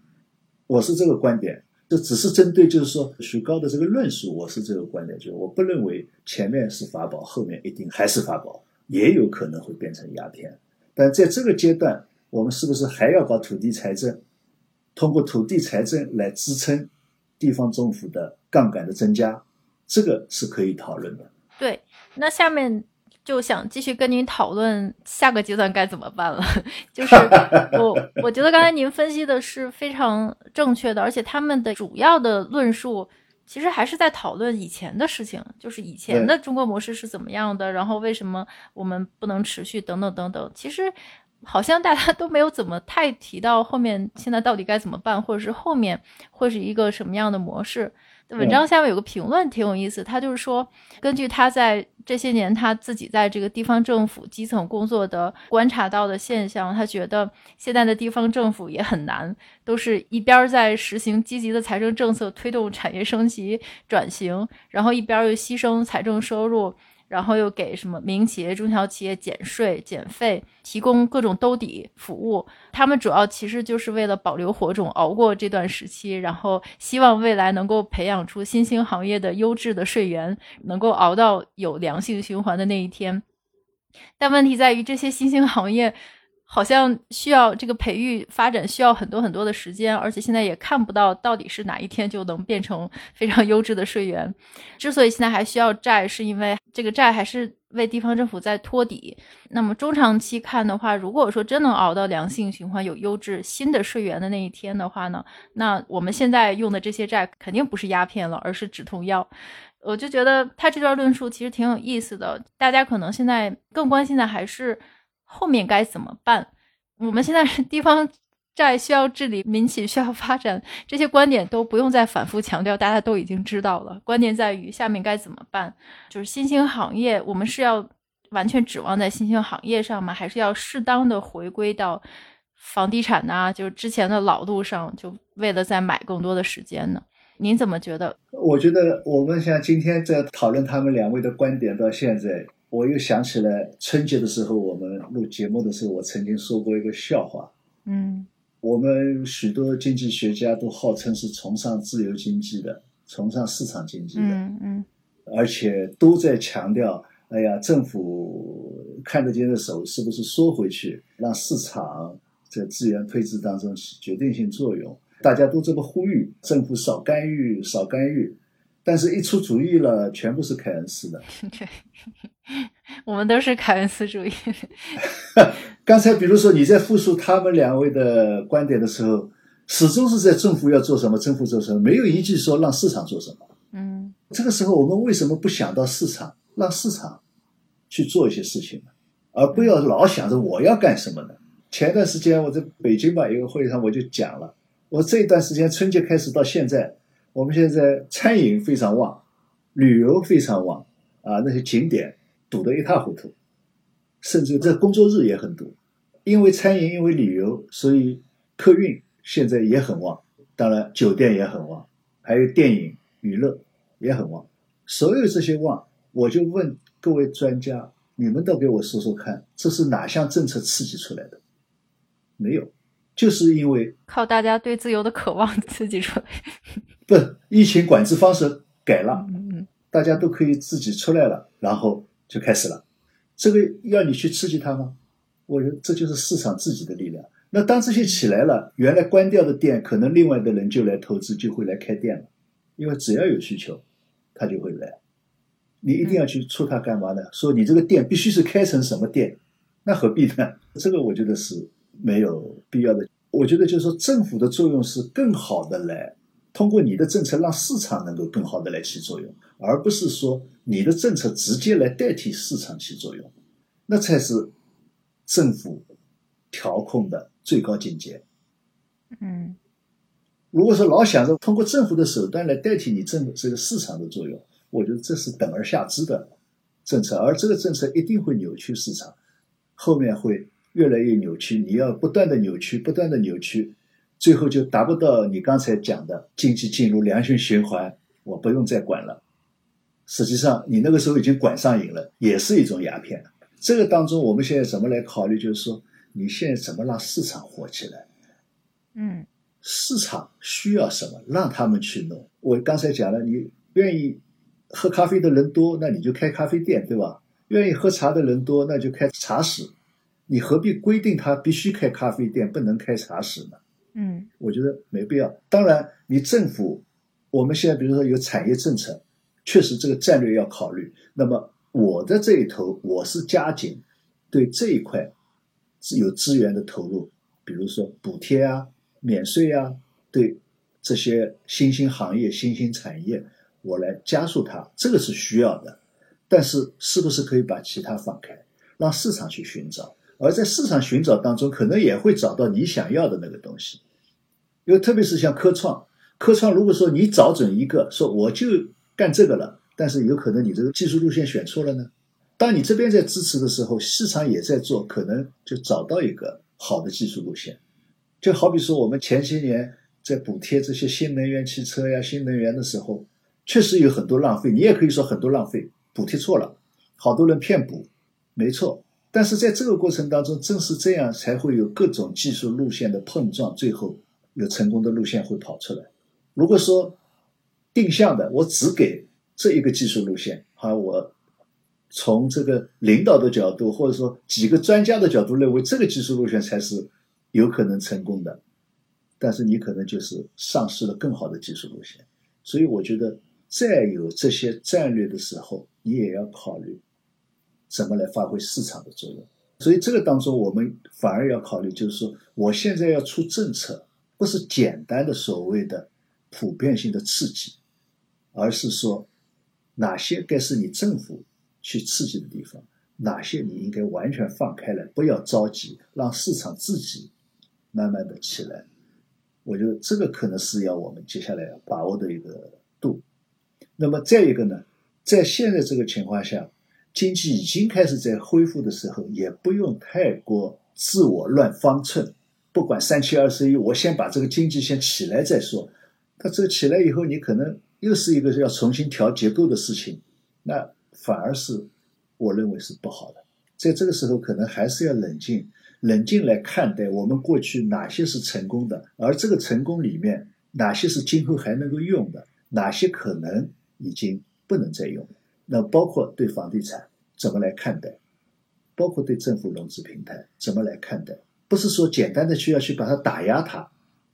我是这个观点。这只是针对就是说许高的这个论述，我是这个观点，就是我不认为前面是法宝，后面一定还是法宝，也有可能会变成鸦片。但在这个阶段，我们是不是还要搞土地财政？通过土地财政来支撑地方政府的杠杆的增加，这个是可以讨论的。对，那下面。就想继续跟您讨论下个阶段该怎么办了。就是 我，我觉得刚才您分析的是非常正确的，而且他们的主要的论述其实还是在讨论以前的事情，就是以前的中国模式是怎么样的，然后为什么我们不能持续，等等等等。其实好像大家都没有怎么太提到后面现在到底该怎么办，或者是后面会是一个什么样的模式。文章下面有个评论挺有意思，他就是说，根据他在这些年他自己在这个地方政府基层工作的观察到的现象，他觉得现在的地方政府也很难，都是一边在实行积极的财政政策推动产业升级转型，然后一边又牺牲财政收入。然后又给什么民营企业、中小企业减税减费，提供各种兜底服务。他们主要其实就是为了保留火种，熬过这段时期，然后希望未来能够培养出新兴行业的优质的税源，能够熬到有良性循环的那一天。但问题在于，这些新兴行业。好像需要这个培育发展需要很多很多的时间，而且现在也看不到到底是哪一天就能变成非常优质的税源。之所以现在还需要债，是因为这个债还是为地方政府在托底。那么中长期看的话，如果说真能熬到良性循环、有优质新的税源的那一天的话呢，那我们现在用的这些债肯定不是鸦片了，而是止痛药。我就觉得他这段论述其实挺有意思的。大家可能现在更关心的还是。后面该怎么办？我们现在是地方债需要治理，民企需要发展，这些观点都不用再反复强调，大家都已经知道了。关键在于下面该怎么办？就是新兴行业，我们是要完全指望在新兴行业上吗？还是要适当的回归到房地产呐？就是之前的老路上，就为了再买更多的时间呢？您怎么觉得？我觉得我们像今天在讨论他们两位的观点，到现在。我又想起来春节的时候，我们录节目的时候，我曾经说过一个笑话。嗯，我们许多经济学家都号称是崇尚自由经济的，崇尚市场经济的。嗯嗯，而且都在强调，哎呀，政府看得见的手是不是缩回去，让市场在资源配置当中起决定性作用？大家都这么呼吁，政府少干预，少干预。但是，一出主意了，全部是凯恩斯的。对，我们都是凯恩斯主义。刚才，比如说你在复述他们两位的观点的时候，始终是在政府要做什么，政府做什么，没有一句说让市场做什么。嗯，这个时候我们为什么不想到市场，让市场去做一些事情呢？而不要老想着我要干什么呢？前段时间我在北京吧，一个会上我就讲了，我这一段时间春节开始到现在。我们现在餐饮非常旺，旅游非常旺，啊，那些景点堵得一塌糊涂，甚至这工作日也很堵。因为餐饮，因为旅游，所以客运现在也很旺。当然，酒店也很旺，还有电影娱乐也很旺。所有这些旺，我就问各位专家，你们都给我说说看，这是哪项政策刺激出来的？没有，就是因为靠大家对自由的渴望刺激出来。不，疫情管制方式改了，大家都可以自己出来了，然后就开始了。这个要你去刺激它吗？我觉得这就是市场自己的力量。那当这些起来了，原来关掉的店，可能另外的人就来投资，就会来开店了。因为只要有需求，他就会来。你一定要去促他干嘛呢？说你这个店必须是开成什么店？那何必呢？这个我觉得是没有必要的。我觉得就是说，政府的作用是更好的来。通过你的政策让市场能够更好的来起作用，而不是说你的政策直接来代替市场起作用，那才是政府调控的最高境界。嗯，如果说老想着通过政府的手段来代替你政府这个市场的作用，我觉得这是等而下之的政策，而这个政策一定会扭曲市场，后面会越来越扭曲。你要不断的扭曲，不断的扭曲。最后就达不到你刚才讲的经济进入良性循环，我不用再管了。实际上，你那个时候已经管上瘾了，也是一种鸦片。这个当中，我们现在怎么来考虑？就是说，你现在怎么让市场活起来？嗯，市场需要什么，让他们去弄。我刚才讲了，你愿意喝咖啡的人多，那你就开咖啡店，对吧？愿意喝茶的人多，那就开茶室。你何必规定他必须开咖啡店，不能开茶室呢？嗯，我觉得没必要。当然，你政府，我们现在比如说有产业政策，确实这个战略要考虑。那么我的这一头，我是加紧对这一块有资源的投入，比如说补贴啊、免税啊，对这些新兴行业、新兴产业，我来加速它，这个是需要的。但是，是不是可以把其他放开，让市场去寻找？而在市场寻找当中，可能也会找到你想要的那个东西。因为特别是像科创，科创如果说你找准一个说我就干这个了，但是有可能你这个技术路线选错了呢，当你这边在支持的时候，市场也在做，可能就找到一个好的技术路线。就好比说，我们前些年在补贴这些新能源汽车呀、新能源的时候，确实有很多浪费。你也可以说很多浪费，补贴错了，好多人骗补，没错。但是在这个过程当中，正是这样才会有各种技术路线的碰撞，最后有成功的路线会跑出来。如果说定向的，我只给这一个技术路线，好，我。从这个领导的角度，或者说几个专家的角度认为这个技术路线才是有可能成功的，但是你可能就是丧失了更好的技术路线。所以我觉得，在有这些战略的时候，你也要考虑怎么来发挥市场的作用。所以这个当中，我们反而要考虑，就是说，我现在要出政策，不是简单的所谓的普遍性的刺激，而是说哪些该是你政府。去刺激的地方，哪些你应该完全放开来，不要着急，让市场自己慢慢的起来。我觉得这个可能是要我们接下来把握的一个度。那么再一个呢，在现在这个情况下，经济已经开始在恢复的时候，也不用太过自我乱方寸。不管三七二十一，我先把这个经济先起来再说。它这个起来以后，你可能又是一个要重新调结构的事情。那。反而是，我认为是不好的。在这个时候，可能还是要冷静、冷静来看待我们过去哪些是成功的，而这个成功里面哪些是今后还能够用的，哪些可能已经不能再用了。那包括对房地产怎么来看待，包括对政府融资平台怎么来看待，不是说简单的去要去把它打压它。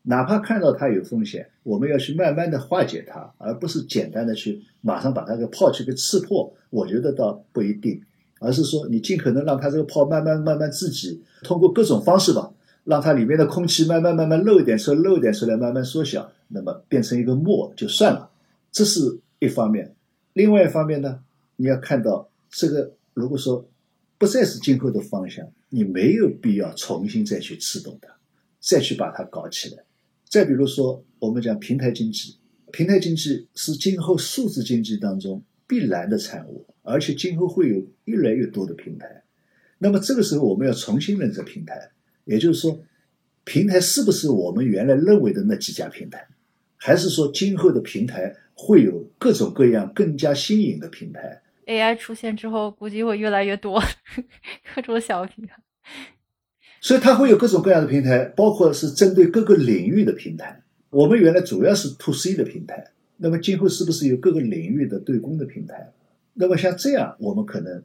哪怕看到它有风险，我们要去慢慢的化解它，而不是简单的去马上把它个泡去给刺破。我觉得倒不一定，而是说你尽可能让它这个泡慢慢慢慢自己通过各种方式吧，让它里面的空气慢慢慢慢漏一点出来，漏一点出来，慢慢缩小，那么变成一个沫就算了。这是一方面。另外一方面呢，你要看到这个，如果说不再是今后的方向，你没有必要重新再去刺动它，再去把它搞起来。再比如说，我们讲平台经济，平台经济是今后数字经济当中必然的产物，而且今后会有越来越多的平台。那么这个时候，我们要重新认识平台，也就是说，平台是不是我们原来认为的那几家平台，还是说今后的平台会有各种各样更加新颖的平台？AI 出现之后，估计会越来越多各种小平台。所以它会有各种各样的平台，包括是针对各个领域的平台。我们原来主要是 to C 的平台，那么今后是不是有各个领域的对公的平台？那么像这样，我们可能，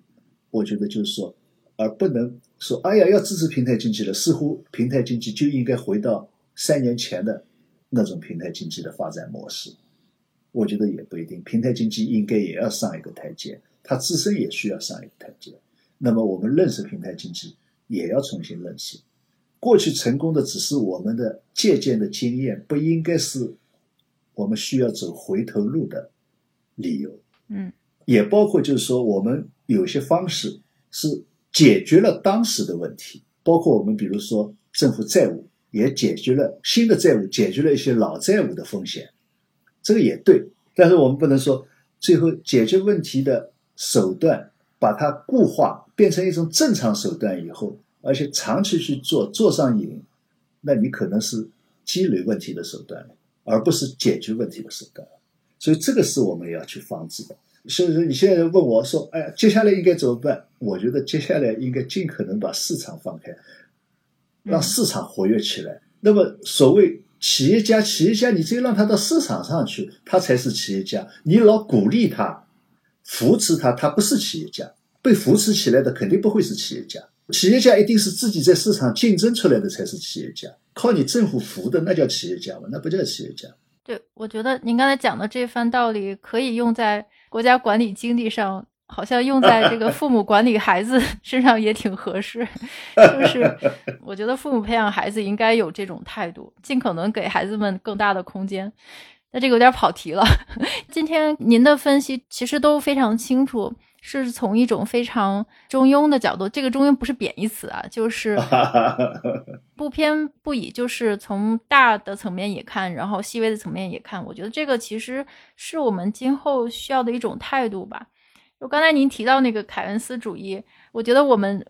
我觉得就是说，而不能说，哎呀，要支持平台经济了，似乎平台经济就应该回到三年前的那种平台经济的发展模式。我觉得也不一定，平台经济应该也要上一个台阶，它自身也需要上一个台阶。那么我们认识平台经济。也要重新认识，过去成功的只是我们的借鉴的经验，不应该是我们需要走回头路的理由。嗯，也包括就是说，我们有些方式是解决了当时的问题，包括我们比如说政府债务也解决了新的债务，解决了一些老债务的风险，这个也对。但是我们不能说最后解决问题的手段。把它固化变成一种正常手段以后，而且长期去做做上瘾，那你可能是积累问题的手段了，而不是解决问题的手段。所以这个是我们要去防止的。所以说你现在问我说，哎，接下来应该怎么办？我觉得接下来应该尽可能把市场放开，让市场活跃起来。那么所谓企业家，企业家你只有让他到市场上去，他才是企业家。你老鼓励他。扶持他，他不是企业家，被扶持起来的肯定不会是企业家。企业家一定是自己在市场竞争出来的才是企业家，靠你政府扶的那叫企业家吗？那不叫企业家。对，我觉得您刚才讲的这番道理可以用在国家管理经济上，好像用在这个 父母管理孩子身上也挺合适。就是我觉得父母培养孩子应该有这种态度，尽可能给孩子们更大的空间。那这个有点跑题了。今天您的分析其实都非常清楚，是从一种非常中庸的角度。这个中庸不是贬义词啊，就是不偏不倚，就是从大的层面也看，然后细微的层面也看。我觉得这个其实是我们今后需要的一种态度吧。就刚才您提到那个凯恩斯主义，我觉得我们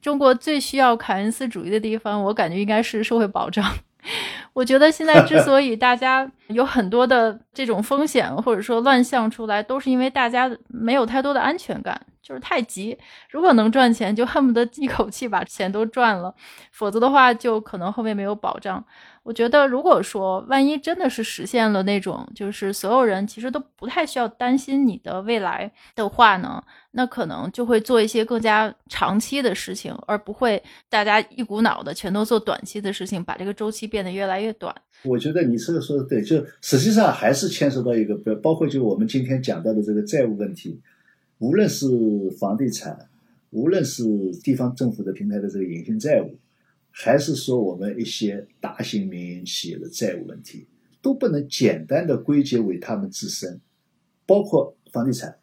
中国最需要凯恩斯主义的地方，我感觉应该是社会保障。我觉得现在之所以大家有很多的这种风险或者说乱象出来，都是因为大家没有太多的安全感。就是太急，如果能赚钱，就恨不得一口气把钱都赚了，否则的话，就可能后面没有保障。我觉得，如果说万一真的是实现了那种，就是所有人其实都不太需要担心你的未来的话呢，那可能就会做一些更加长期的事情，而不会大家一股脑的全都做短期的事情，把这个周期变得越来越短。我觉得你这个说的对，就实际上还是牵涉到一个，包括就我们今天讲到的这个债务问题。无论是房地产，无论是地方政府的平台的这个隐性债务，还是说我们一些大型民营企业的债务问题，都不能简单的归结为他们自身，包括房地产，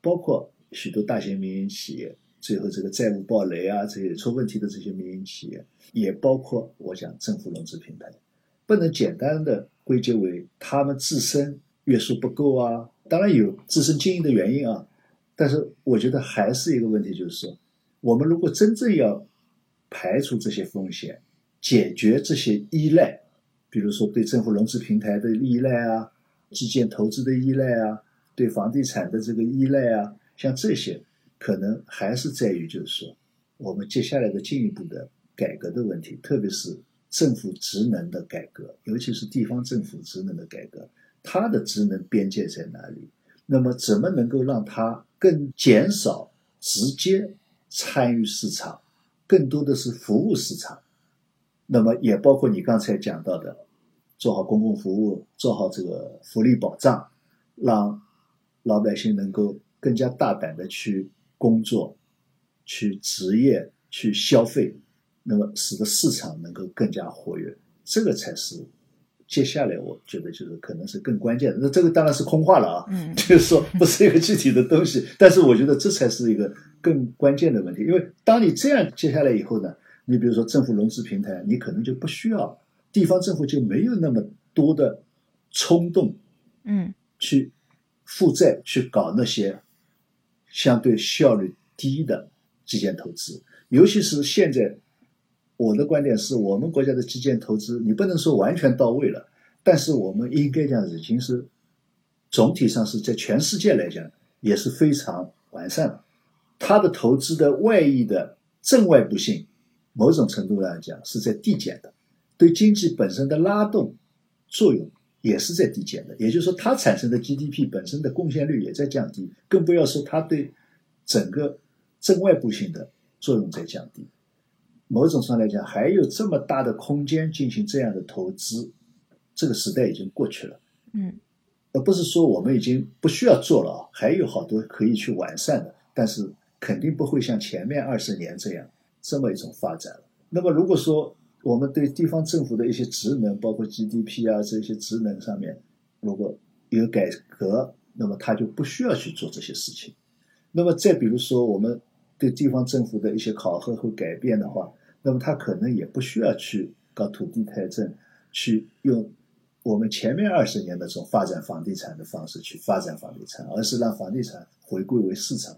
包括许多大型民营企业，最后这个债务暴雷啊，这些出问题的这些民营企业，也包括我讲政府融资平台，不能简单的归结为他们自身约束不够啊，当然有自身经营的原因啊。但是我觉得还是一个问题，就是说，我们如果真正要排除这些风险，解决这些依赖，比如说对政府融资平台的依赖啊，基建投资的依赖啊，对房地产的这个依赖啊，像这些，可能还是在于就是说，我们接下来的进一步的改革的问题，特别是政府职能的改革，尤其是地方政府职能的改革，它的职能边界在哪里？那么怎么能够让它更减少直接参与市场，更多的是服务市场？那么也包括你刚才讲到的，做好公共服务，做好这个福利保障，让老百姓能够更加大胆的去工作、去职业、去消费，那么使得市场能够更加活跃，这个才是。接下来，我觉得就是可能是更关键的。那这个当然是空话了啊，就是说不是一个具体的东西。但是我觉得这才是一个更关键的问题，因为当你这样接下来以后呢，你比如说政府融资平台，你可能就不需要地方政府就没有那么多的冲动，嗯，去负债去搞那些相对效率低的基建投资，尤其是现在。我的观点是我们国家的基建投资，你不能说完全到位了，但是我们应该讲已经是总体上是在全世界来讲也是非常完善了。它的投资的外溢的正外部性，某种程度来讲是在递减的，对经济本身的拉动作用也是在递减的。也就是说，它产生的 GDP 本身的贡献率也在降低，更不要说它对整个正外部性的作用在降低。某种上来讲，还有这么大的空间进行这样的投资，这个时代已经过去了。嗯，而不是说我们已经不需要做了啊，还有好多可以去完善的，但是肯定不会像前面二十年这样这么一种发展了。那么，如果说我们对地方政府的一些职能，包括 GDP 啊这些职能上面，如果有改革，那么他就不需要去做这些事情。那么再比如说，我们对地方政府的一些考核和改变的话，那么他可能也不需要去搞土地财政，去用我们前面二十年的这种发展房地产的方式去发展房地产，而是让房地产回归为市场。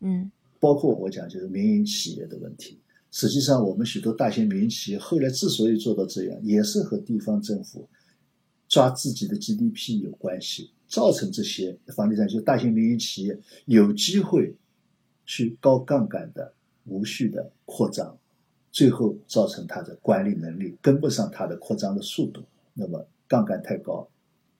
嗯，包括我讲就是民营企业的问题。实际上，我们许多大型民营企业后来之所以做到这样，也是和地方政府抓自己的 GDP 有关系，造成这些房地产就大型民营企业有机会去高杠杆的无序的扩张。最后造成它的管理能力跟不上它的扩张的速度，那么杠杆太高，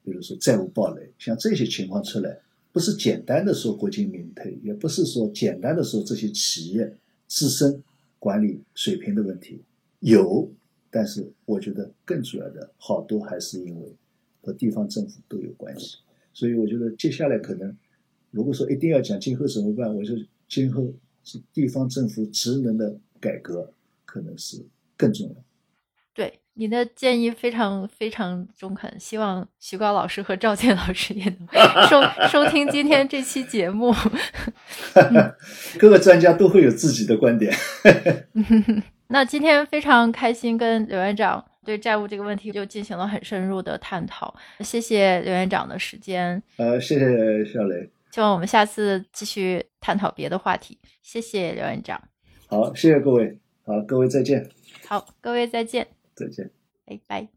比如说债务暴雷，像这些情况出来，不是简单的说国进民退，也不是说简单的说这些企业自身管理水平的问题，有，但是我觉得更主要的好多还是因为和地方政府都有关系，所以我觉得接下来可能，如果说一定要讲今后怎么办，我说今后是地方政府职能的改革。可能是更重要。对你的建议非常非常中肯，希望徐高老师和赵健老师也能 收收听今天这期节目。各个专家都会有自己的观点。那今天非常开心跟刘院长对债务这个问题就进行了很深入的探讨，谢谢刘院长的时间。呃，谢谢小雷。希望我们下次继续探讨别的话题。谢谢刘院长。好，谢谢各位。好，各位再见。好，各位再见。再见。拜拜。